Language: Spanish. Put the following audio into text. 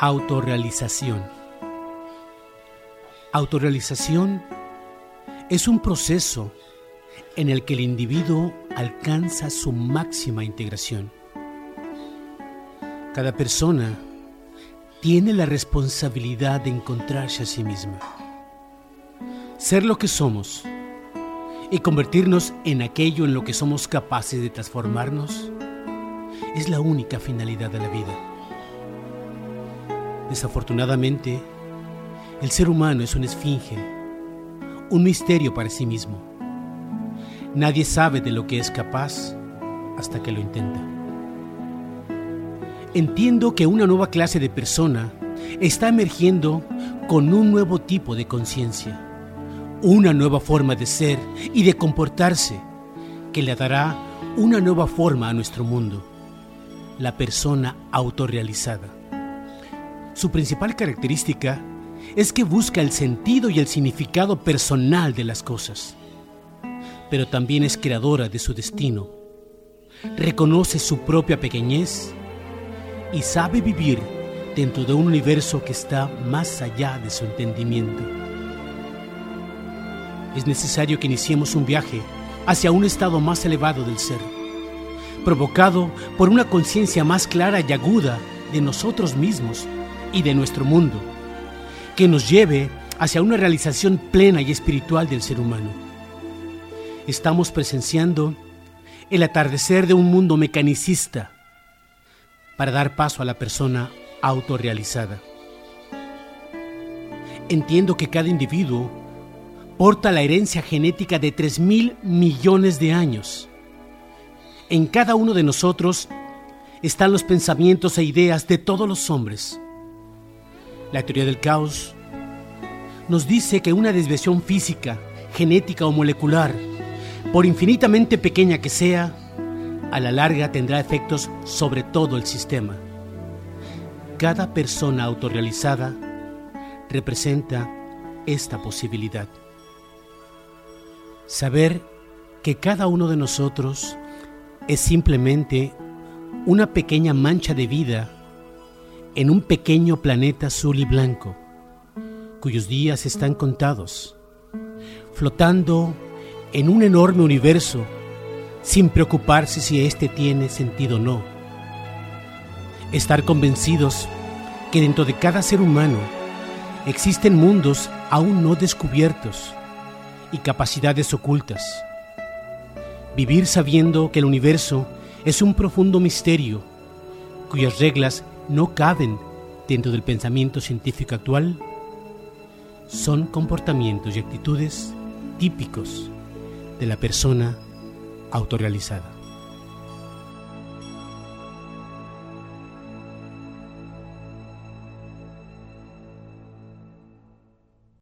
Autorrealización. Autorrealización es un proceso en el que el individuo alcanza su máxima integración. Cada persona tiene la responsabilidad de encontrarse a sí misma, ser lo que somos y convertirnos en aquello en lo que somos capaces de transformarnos es la única finalidad de la vida. Desafortunadamente, el ser humano es una esfinge, un misterio para sí mismo. Nadie sabe de lo que es capaz hasta que lo intenta. Entiendo que una nueva clase de persona está emergiendo con un nuevo tipo de conciencia, una nueva forma de ser y de comportarse que le dará una nueva forma a nuestro mundo, la persona autorrealizada. Su principal característica es que busca el sentido y el significado personal de las cosas, pero también es creadora de su destino. Reconoce su propia pequeñez y sabe vivir dentro de un universo que está más allá de su entendimiento. Es necesario que iniciemos un viaje hacia un estado más elevado del ser, provocado por una conciencia más clara y aguda de nosotros mismos y de nuestro mundo, que nos lleve hacia una realización plena y espiritual del ser humano. Estamos presenciando el atardecer de un mundo mecanicista para dar paso a la persona autorrealizada. Entiendo que cada individuo porta la herencia genética de 3 mil millones de años. En cada uno de nosotros están los pensamientos e ideas de todos los hombres. La teoría del caos nos dice que una desviación física, genética o molecular, por infinitamente pequeña que sea, a la larga tendrá efectos sobre todo el sistema. Cada persona autorrealizada representa esta posibilidad. Saber que cada uno de nosotros es simplemente una pequeña mancha de vida en un pequeño planeta azul y blanco, cuyos días están contados, flotando en un enorme universo sin preocuparse si éste tiene sentido o no. Estar convencidos que dentro de cada ser humano existen mundos aún no descubiertos y capacidades ocultas. Vivir sabiendo que el universo es un profundo misterio cuyas reglas no caben dentro del pensamiento científico actual son comportamientos y actitudes típicos de la persona autorrealizada.